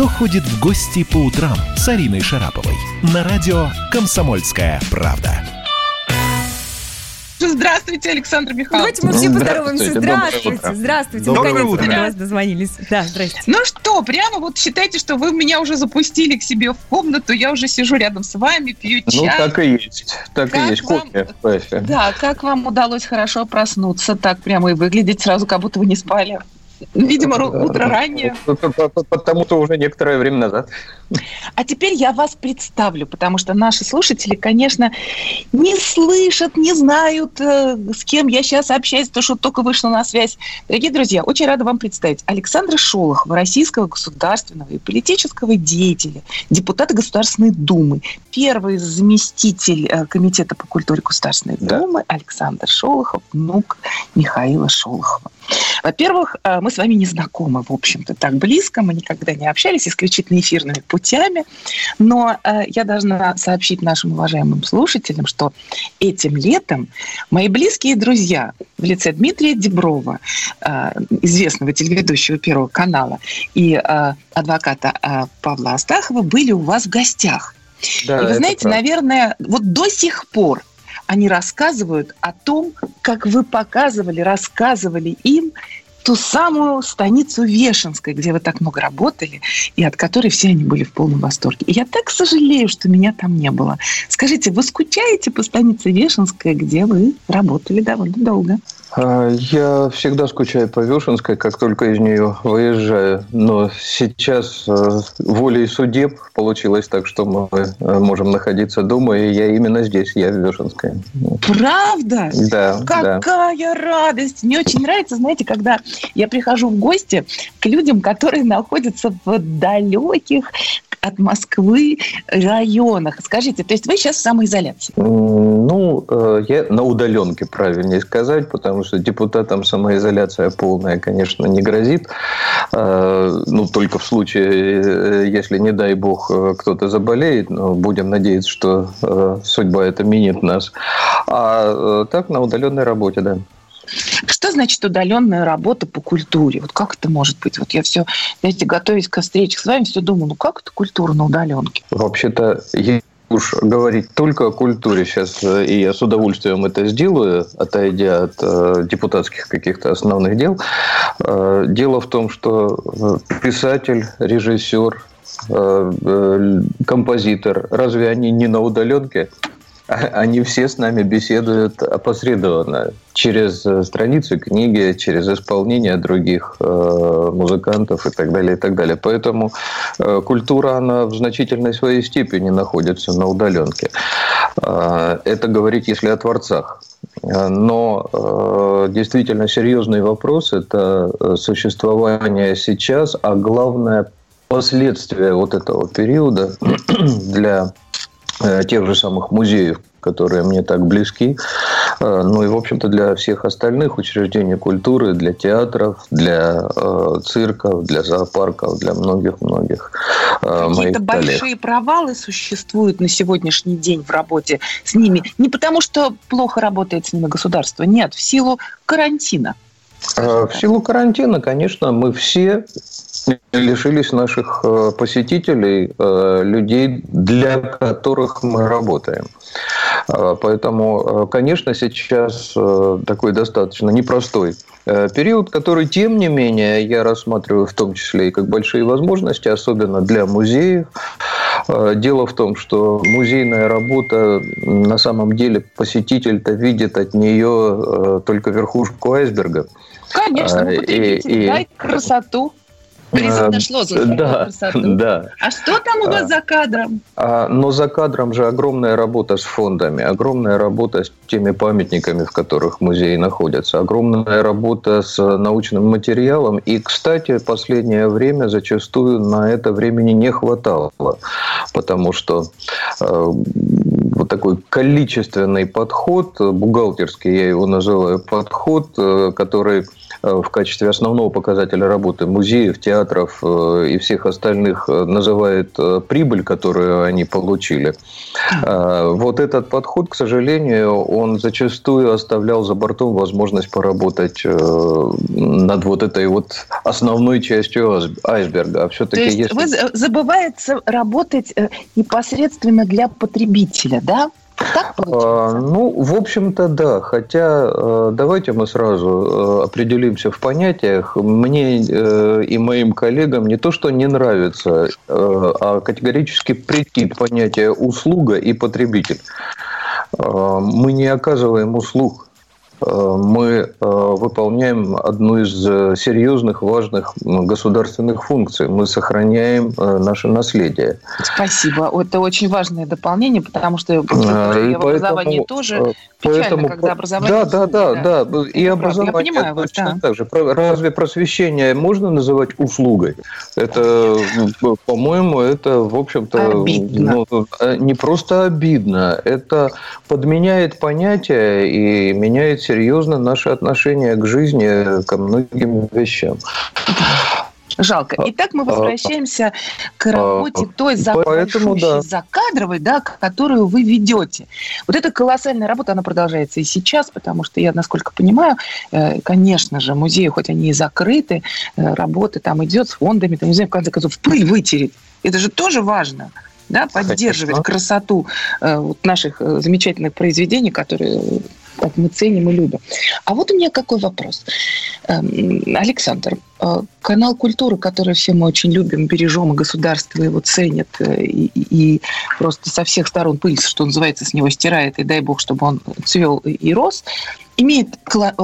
«Кто ходит в гости по утрам» с Ариной Шараповой на радио «Комсомольская правда». Здравствуйте, Александр Михайлович. Давайте мы все поздороваемся. Здравствуйте. Здравствуйте. Доброе Наконец-то утро. до вас дозвонились. Да, здрасте. Ну что, прямо вот считайте, что вы меня уже запустили к себе в комнату, я уже сижу рядом с вами, пью Ну, чай. так и есть. Так Как и есть. вам- кофе. Да, как вам удалось хорошо проснуться, так прямо и выглядеть сразу, как будто вы не спали? Видимо, утро раннее. Потому что уже некоторое время назад. А теперь я вас представлю, потому что наши слушатели, конечно, не слышат, не знают, э, с кем я сейчас общаюсь, то, что только вышла на связь. Дорогие друзья, очень рада вам представить Александра Шолохова, российского государственного и политического деятеля, депутата Государственной Думы, первый заместитель э, Комитета по культуре Государственной Да. Думы Александр Шолохов, внук Михаила Шолохова. Во-первых, э, мы с вами не знакомы, в общем-то, так близко, мы никогда не общались, исключительно эфирными путями, но э, я должна сообщить нашим уважаемым слушателям, что этим летом мои близкие друзья в лице Дмитрия Деброва, э, известного телеведущего Первого канала, и адвоката Павла Астахова были у вас в гостях. Да, И вы знаете, правда. наверное, вот до сих пор они рассказывают о том, как вы показывали, рассказывали им ту самую станицу Вешенской, где вы так много работали, и от которой все они были в полном восторге. И я так сожалею, что меня там не было. Скажите, вы скучаете по станице Вешенской, где вы работали довольно долго? А, Я всегда скучаю по Вешенской, как только из нее выезжаю. Но сейчас э, волей судеб получилось так, что мы э, можем находиться дома, и я именно здесь, я в Вешенской. Правда? Да, да. Какая радость! Мне очень нравится, знаете, когда я прихожу в гости к людям, которые находятся в далеких от Москвы районах. Скажите, то есть вы сейчас в самоизоляции? Ну, э, я на удаленке, правильнее сказать, потому что депутатам самоизоляция полная, конечно, не грозит. Э, Ну, только в случае, э, если, не дай бог, кто-то заболеет, но будем надеяться, что судьба это минит нас. А так, на удаленной работе, да. Что значит удаленная работа по культуре? Вот как это может быть? Вот я все, знаете, готовясь к встрече с вами, все думаю, ну как это культура на удаленке? Вообще-то, уж говорить только о культуре сейчас, э, и я с удовольствием это сделаю, отойдя от э, депутатских каких-то основных дел. Э, дело в том, что э, писатель, режиссер, э, композитор, разве они не на удаленке? Они все с нами беседуют опосредованно через э, страницы книги, через исполнение других э, музыкантов и так далее, и так далее. Поэтому э, культура, она в значительной своей степени находится на удаленке. Э, Это говорить, если о творцах. Э, Но э, действительно серьезный вопрос – это э, существование сейчас, а главное – последствия вот этого периода для тех же самых музеев, которые мне так близки, э, ну и, в общем-то, для всех остальных учреждений культуры, для театров, для э, цирков, для зоопарков, для многих-многих э, моих Какие-то большие провалы существуют на сегодняшний день в работе с ними. Не потому, что плохо работает с ними государство, нет, в силу карантина. Э, В силу карантина, конечно, мы все лишились наших э, посетителей, э, людей, для которых мы работаем. Э, Поэтому, конечно, сейчас такой достаточно непростой период, который, тем не менее, я рассматриваю в том числе и как большие возможности, особенно для музеев. Дело в том, что музейная работа, на самом деле, посетитель-то видит от нее только верхушку айсберга. Конечно, А, и- и- дай красоту. Призыв наш лозунг «Дай Да, красоту». да. А что там у вас А. за кадром? А, Но за кадром же огромная работа с фондами, огромная работа с теми памятниками, в которых музеи находятся, огромная работа с научным материалом. И, кстати, последнее время зачастую на это времени не хватало, потому что э, вот такой количественный подход, бухгалтерский я его называю, подход, э, который в качестве основного показателя работы музеев, театров и всех остальных называет прибыль, которую они получили. Вот этот подход, к сожалению, он зачастую оставлял за бортом возможность поработать над вот этой вот основной частью айсберга. А все-таки То есть если... вы забываете работать непосредственно для потребителя, да? Так а, ну, в общем-то, да. Хотя э, давайте мы сразу э, определимся в понятиях. Мне э, и моим коллегам не то, что не нравится, а категорически претит понятие услуга и потребитель. Мы не оказываем услуг мы э, выполняем одну из э, серьезных, важных государственных функций. Мы сохраняем наше наследие. Спасибо. Это очень важное дополнение, потому что в образовании тоже печально, поэтому, когда образование... Да, да, да, да. И образование Я понимаю точно да. так же. Разве просвещение можно называть услугой? Это, по-моему, это, в общем-то, ну, не просто обидно, это подменяет понятие и меняет серьезно наше отношение к жизни, ко многим вещам. Жалко. А, Итак, мы а, возвращаемся к а, работе той запашущей, да. закадровой, да, которую вы ведете. Вот эта колоссальная работа, она продолжается и сейчас, потому что я, насколько понимаю, э, конечно же, музеи, хоть они и закрыты, э, работа там идет с фондами, там, не знаю, в конце концов, пыль вытереть. Это же тоже важно да, поддерживать Конечно. красоту э, вот наших замечательных произведений, которые как мы ценим и любим. А вот у меня какой вопрос. Эм, Александр, э, канал культуры, который все мы очень любим, бережем, и государство его ценит, и, и просто со всех сторон пыль, что называется, с него стирает, и дай бог, чтобы он цвел и рос, имеет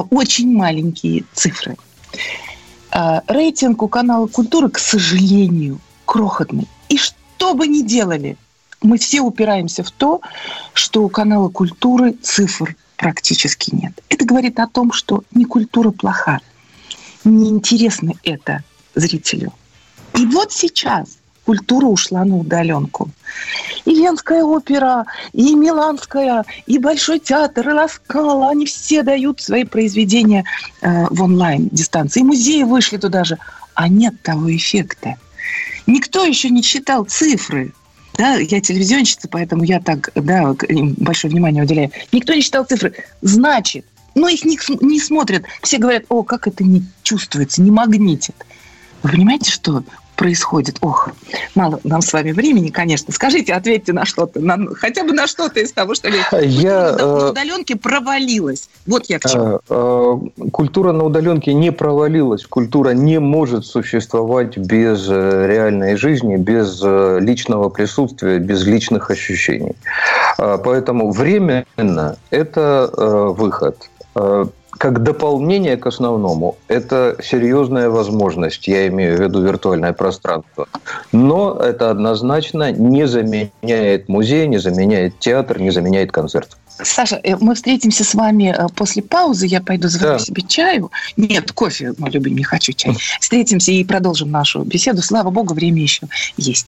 очень маленькие цифры. Рейтинг у канала культуры, к сожалению, крохотный. И что бы ни делали, мы все упираемся в то, что у канала культуры цифр практически нет. Это говорит о том, что не культура плоха, неинтересно это зрителю. И вот сейчас культура ушла на удаленку. И Венская опера, и Миланская, и Большой театр, и Ласкала, они все дают свои произведения э, в онлайн дистанции. И музеи вышли туда же. А нет того эффекта. Никто еще не считал цифры. Да, я телевизионщица, поэтому я так да, большое внимание уделяю. Никто не считал цифры. Значит, но их не, не смотрят. Все говорят, о, как это не чувствуется, не магнитит. Вы понимаете, что происходит? Ох, мало нам с вами времени, конечно. Скажите, ответьте на что-то, на, хотя бы на что-то из того, что я, на э, удаленке провалилась. Вот я к чему. Э, э, культура на удаленке не провалилась. Культура не может существовать без реальной жизни, без личного присутствия, без личных ощущений. Поэтому временно это выход как дополнение к основному, это серьезная возможность, я имею в виду виртуальное пространство. Но это однозначно не заменяет музей, не заменяет театр, не заменяет концерт. Саша, э, мы встретимся с вами э, после паузы. Я пойду заварю да. себе чаю. Нет, кофе, мой любимый, не хочу чай. Встретимся и продолжим нашу беседу. Слава богу, время еще есть.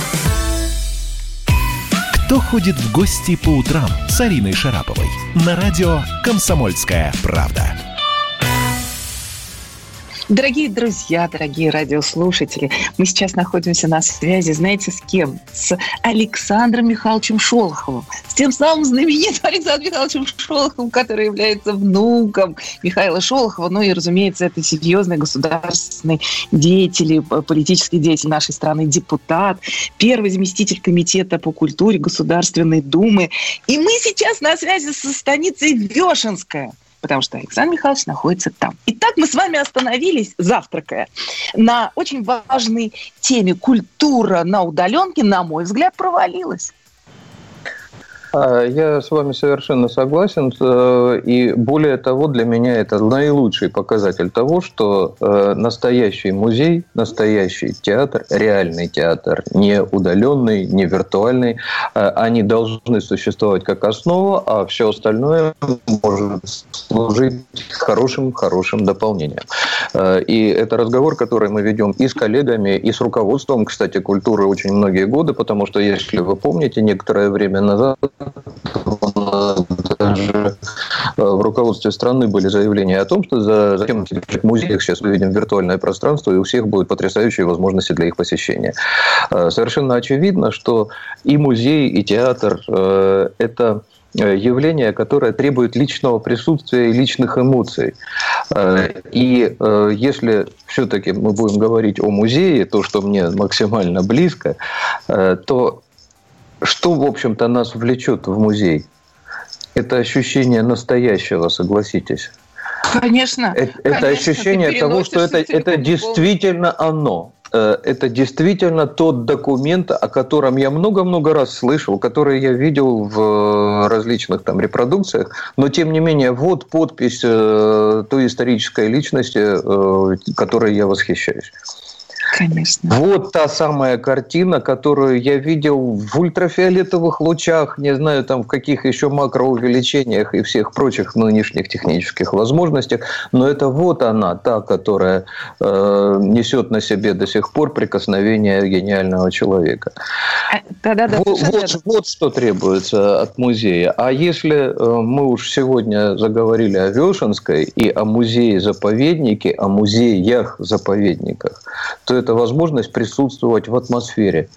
Кто ходит в гости по утрам с Ариной Шараповой? На радио «Комсомольская правда». Дорогие друзья, дорогие радиослушатели, мы сейчас находимся на связи, знаете, с кем? С Александром Михайловичем Шолоховым. С тем самым знаменитым Александром Михайловичем Шолоховым, который является внуком Михаила Шолохова. Ну и, разумеется, это серьезный государственный деятель, политический деятель нашей страны, депутат, первый заместитель комитета по культуре Государственной Думы. И мы сейчас на связи со станицей Вешенская потому что Александр Михайлович находится там. Итак, мы с вами остановились, завтракая, на очень важной теме. Культура на удаленке, на мой взгляд, провалилась. А, я с вами совершенно согласен. Э, и более того, для меня это наилучший показатель того, что э, настоящий музей, настоящий театр, реальный театр, не удаленный, не виртуальный, э, они должны существовать как основа, а все остальное может служить хорошим-хорошим дополнением. И это разговор, который мы ведем и с коллегами, и с руководством, кстати, культуры очень многие годы, потому что, если вы помните, некоторое время назад даже э, в руководстве страны были заявления о том, что за, за тем в музеях сейчас мы видим виртуальное пространство, и у всех будут потрясающие возможности для их посещения. Э, совершенно очевидно, что и музей, и театр э, – это явление, которое требует личного присутствия и личных эмоций. И если все-таки мы будем говорить о музее, то, что мне максимально близко, то что, в общем-то, нас влечет в музей? Это ощущение настоящего, согласитесь. Конечно. Это, конечно, ощущение того, что это, это действительно оно. Э, это действительно тот документ, о котором я много-много раз слышал, который я видел в различных там репродукциях, но тем не менее вот подпись э, той исторической личности, э, которой я восхищаюсь. Конечно. Вот та самая картина, которую я видел в ультрафиолетовых лучах, не знаю, там в каких еще макроувеличениях и всех прочих нынешних технических возможностях, но это вот она, та, которая э, несет на себе до сих пор прикосновение гениального человека. Да, да, да. Вот, вот, вот что требуется от музея. А если э, мы уж сегодня заговорили о Вешенской и о музее-заповеднике, о музеях-заповедниках, то это возможность присутствовать в атмосфере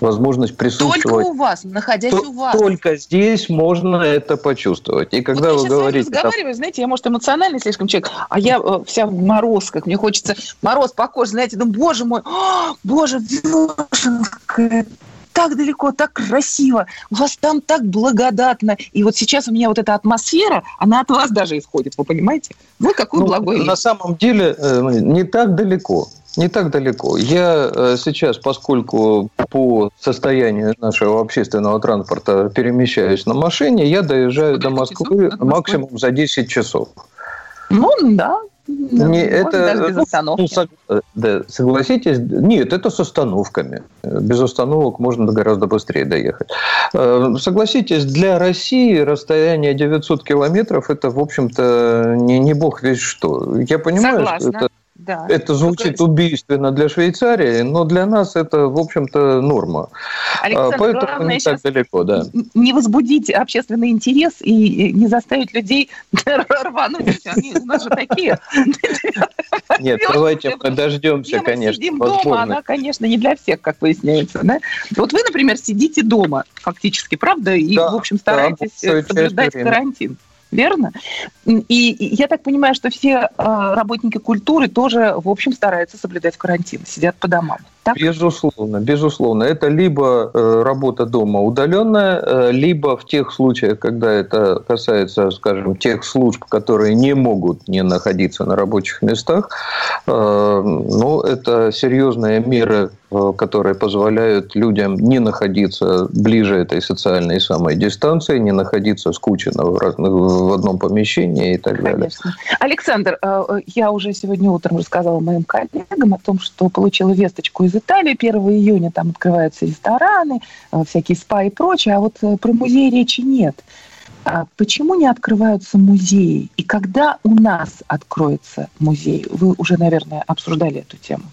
возможность присутствовать. Только у вас, находясь то, у вас. Только здесь можно это почувствовать. И когда вот вы говорите... Я разговариваю, знаете, я, может, эмоциональный слишком человек, а я э, вся в морозках, мне хочется мороз по коже, знаете, думаю, боже мой, о, боже, Вешенская, так далеко, так красиво, у вас там так благодатно. И вот сейчас у меня вот эта атмосфера, она от вас даже исходит, вы понимаете? Вы какой ну, благой. На самом деле э, не так далеко. Не так далеко. Я э, сейчас, поскольку по состоянию нашего общественного транспорта перемещаюсь на машине, я доезжаю до Москвы часов? максимум за 10 часов. Ну, да, не, это, без ну, остановки. Ну, да, согласитесь, нет, это с остановками. Без остановок можно гораздо быстрее доехать. Э, согласитесь, для России расстояние 900 километров – это, в общем-то, не, не бог весь что. Я понимаю, Согласна. что это да. Это звучит убийственно для Швейцарии, но для нас это, в общем-то, норма. Александр, Поэтому главное не так далеко, да. Не возбудить общественный интерес и не заставить людей рвануть. Они у нас же такие. Нет, давайте подождемся, конечно. сидим дома, она, конечно, не для всех, как выясняется. Да? Вот вы, например, сидите дома фактически, правда? И, в общем, стараетесь соблюдать карантин верно? И я так понимаю, что все а, работники культуры тоже, в общем, стараются соблюдать карантин, сидят по домам. Так? Безусловно, безусловно. Это либо э, работа дома удаленная, э, либо в тех случаях, когда это касается, скажем, тех служб, которые не могут не находиться на рабочих местах, э, ну, это серьезные меры которые позволяют людям не находиться ближе этой социальной самой дистанции, не находиться скучно в, разных, в одном помещении и так Конечно. далее. Александр, я уже сегодня утром рассказала моим коллегам о том, что получила весточку из Италии 1 июня, там открываются рестораны, э, всякие спа и прочее, а вот э, про музей речи нет. А почему не открываются музеи? И когда у нас откроется музей? Вы уже, наверное, обсуждали эту тему.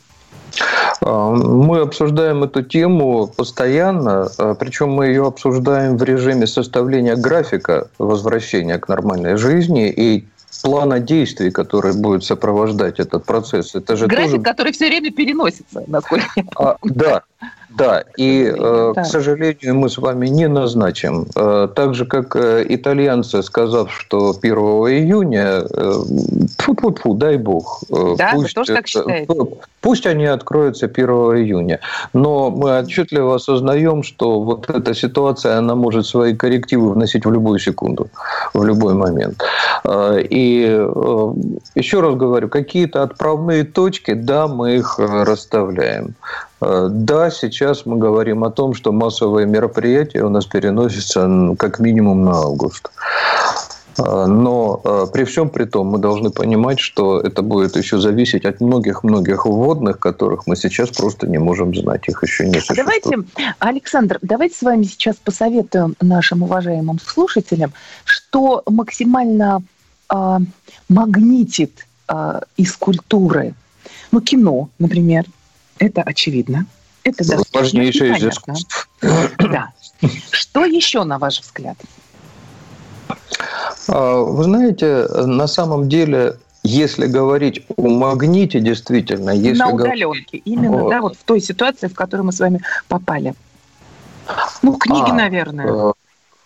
А, мы обсуждаем эту тему постоянно, а, причем мы ее обсуждаем в режиме составления графика возвращения к нормальной жизни и плана действий, который будет сопровождать этот процесс. Это же График, тоже... который все время переносится, насколько я а, Да, да, и, э, к сожалению, мы с вами не назначим. Э, так же, как э, итальянцы, сказав, что 1 июня, фу-фу-фу, дай бог. Да, пусть, тоже так считаете? Пусть они откроются 1 июня. Но мы отчетливо осознаем, что вот эта ситуация, она может свои коррективы вносить в любую секунду, в любой момент. И еще раз говорю, какие-то отправные точки, да, мы их расставляем. Э, да, сейчас мы говорим о том, что массовые мероприятия у нас переносятся как минимум на август. Э, но э, при всем при том мы должны понимать, что это будет еще зависеть от многих-многих вводных, которых мы сейчас просто не можем знать. Их еще не существует. Давайте, Александр, давайте с вами сейчас посоветуем нашим уважаемым слушателям, что максимально э, магнитит э, из культуры. Ну, кино, например, это очевидно. Это важнейшее из искусств. Да. Что еще, на ваш взгляд? А, вы знаете, на самом деле если говорить о магните, действительно, если на удаленке, говорить... именно, да, вот в той ситуации, в которую мы с вами попали. Ну, книги, а, наверное.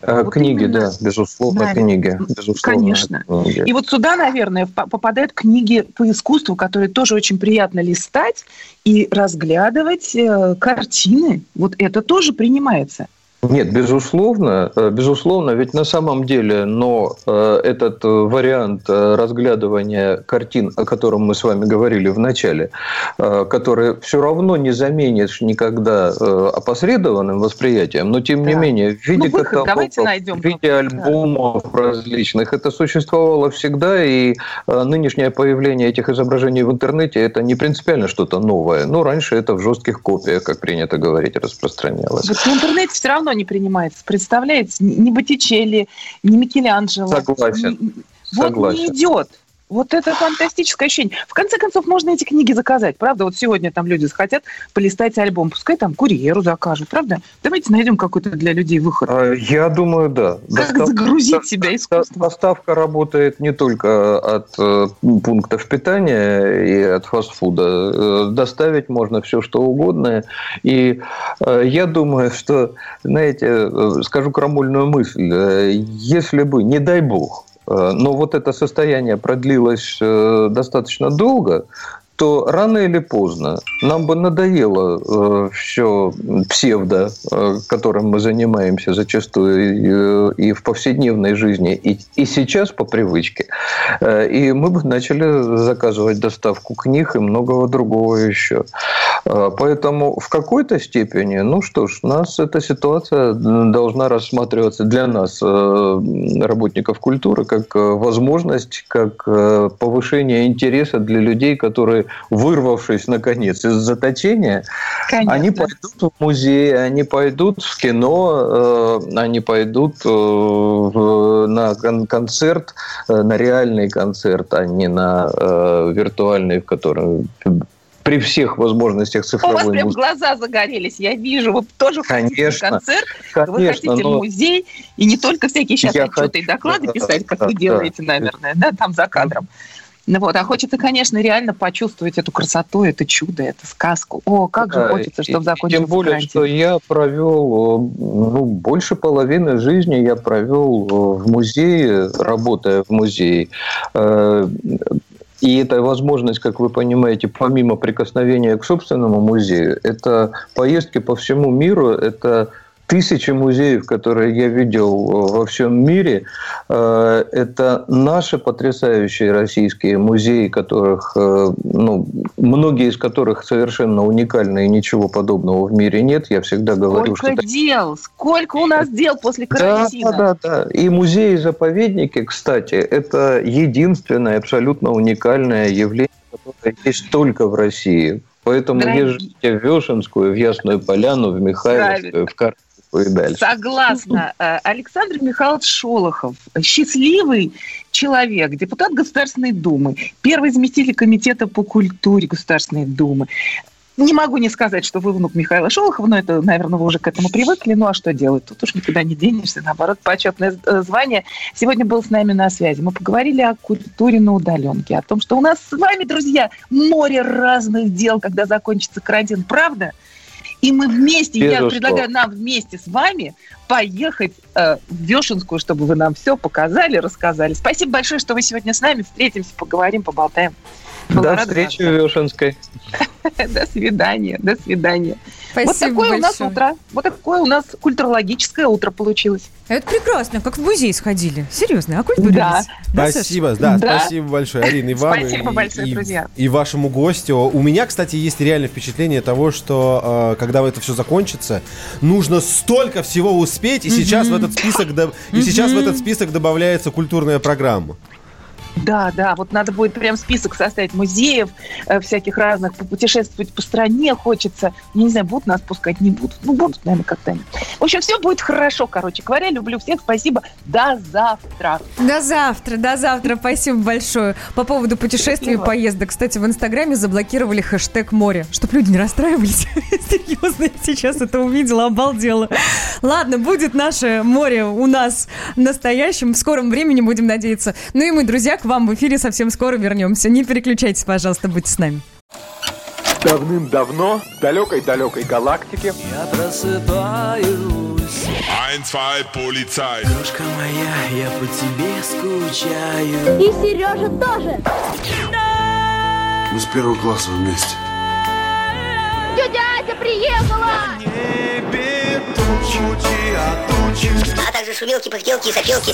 Э, вот книги, именно... да, безусловно, да, книги. Безусловно, Конечно. Книги. И вот сюда, наверное, попадают книги по искусству, которые тоже очень приятно листать и разглядывать э, картины. Вот это тоже принимается. Нет, безусловно, э, безусловно, ведь на самом деле, но э, этот вариант э, разглядывания картин, о котором мы с вами говорили в начале, который все равно не заменишь никогда опосредованным восприятием, но тем да. не менее в виде ну, каталогов, в виде альбомов да. различных, это существовало всегда, и нынешнее появление этих изображений в интернете это не принципиально что-то новое. Ну, раньше это в жестких копиях, как принято говорить, распространялось. Вот в интернете все равно равно не принимается. Представляете, ни Боттичелли, ни Микеланджело. Согласен. Ни, вот Согласен. не идет. Вот это фантастическое ощущение. В конце концов, можно эти книги заказать, правда? Вот сегодня там люди захотят полистать альбом, пускай там курьеру закажут, правда? Давайте найдем какой-то для людей выход. А, я думаю, да. Как Достав... загрузить себя искусством? Доставка работает не только от э, пунктов питания и от фастфуда. Э, доставить можно все, что угодно. И э, я думаю, что, знаете, скажу крамольную мысль. Если бы, не дай бог, но вот это состояние продлилось э, достаточно долго, то рано или поздно нам бы надоело э, все псевдо, э, которым мы занимаемся зачастую и, и в повседневной жизни, и, и сейчас по привычке. Э, и мы бы начали заказывать доставку книг и многого другого еще. Э, поэтому в какой-то степени, ну что ж, нас эта ситуация должна рассматриваться для нас, э, работников культуры, как э, возможность, как э, повышение интереса для людей, которые вырвавшись наконец из заточения, Конечно. они пойдут в музей, они пойдут в кино, они пойдут на концерт, на реальный концерт, а не на виртуальный, в котором при всех возможностях цифровой У вас прям глаза загорелись, я вижу. Вы тоже конечно, хотите концерт, конечно, вы хотите в музей, и не только всякие сейчас отчеты хочу, и доклады писать, как да, вы делаете, да, наверное, да, там за кадром. Ну вот, а хочется, конечно, реально почувствовать эту красоту, это чудо, эту сказку. О, как же хочется, чтобы закончился Тем более, карантин. что я провел ну, больше половины жизни я провел в музее, работая в музее. И эта возможность, как вы понимаете, помимо прикосновения к собственному музею, это поездки по всему миру, это тысячи музеев, которые я видел э, во всем мире, э, это наши потрясающие российские музеи, которых, э, ну, многие из которых совершенно уникальны, и ничего подобного в мире нет. Я всегда говорю, сколько что... дел! Сколько у нас дел после карантина! Да, да, да. И музеи-заповедники, кстати, это единственное абсолютно уникальное явление, которое есть только в России. Поэтому Дорогие. езжайте в Вешенскую, в Ясную Поляну, в Михайловскую, в Кар и дальше. Согласна. Э, Александр Михайлович Шолохов, счастливый человек, депутат Государственной Думы, первый заместитель Комитета по культуре Государственной Думы. Не могу не сказать, что вы внук Михаила Шолохова, но это, наверное, вы уже к этому привыкли. Ну а что делать? Тут уж никуда не денешься, наоборот, почетное э, звание. Сегодня был с нами на связи. Мы поговорили о культуре на удаленке, о том, что у нас с вами, друзья, море разных дел, когда закончится карантин. Правда? И мы вместе, Безусловно. я предлагаю нам вместе с вами поехать э, в Вешенскую, чтобы вы нам все показали, рассказали. Спасибо большое, что вы сегодня с нами. Встретимся, поговорим, поболтаем. До встречи в Вешенской. До свидания, до свидания. Спасибо вот такое большое. у нас утро. Вот такое у нас культурологическое утро получилось. Это прекрасно, как в музей сходили. Серьезно, оккультурились. Да. Да, Саш? Спасибо, да, Да. спасибо большое, Арина, и вам. Спасибо и- большое, и, друзья. И вашему гостю. У меня, кстати, есть реальное впечатление того, что э, когда это все закончится, нужно столько всего успеть, и сейчас в этот список до- и сейчас в этот список добавляется культурная программа. Да, да, вот надо будет прям список составить музеев э, всяких разных, попутешествовать по стране хочется. Я не знаю, будут нас пускать, не будут. Ну, будут, наверное, когда-нибудь. В общем, все будет хорошо, короче говоря. Люблю всех, спасибо. До завтра. До завтра, до завтра. Спасибо большое. По поводу путешествий и поездок. Кстати, в Инстаграме заблокировали хэштег море. Чтоб люди не расстраивались. Серьезно, я сейчас это увидела, обалдела. Ладно, будет наше море у нас настоящим. В скором времени будем надеяться. Ну и мы, друзья, к вам в эфире совсем скоро вернемся. Не переключайтесь, пожалуйста, будьте с нами. Давным-давно в далекой-далекой галактике Я просыпаюсь, Ein, zwei, Polizei. дружка моя, я по тебе скучаю. И Сережа тоже. Мы с первого класса вместе. Тетя Ася приехала. а также шумелки, пыхтелки и сопелки.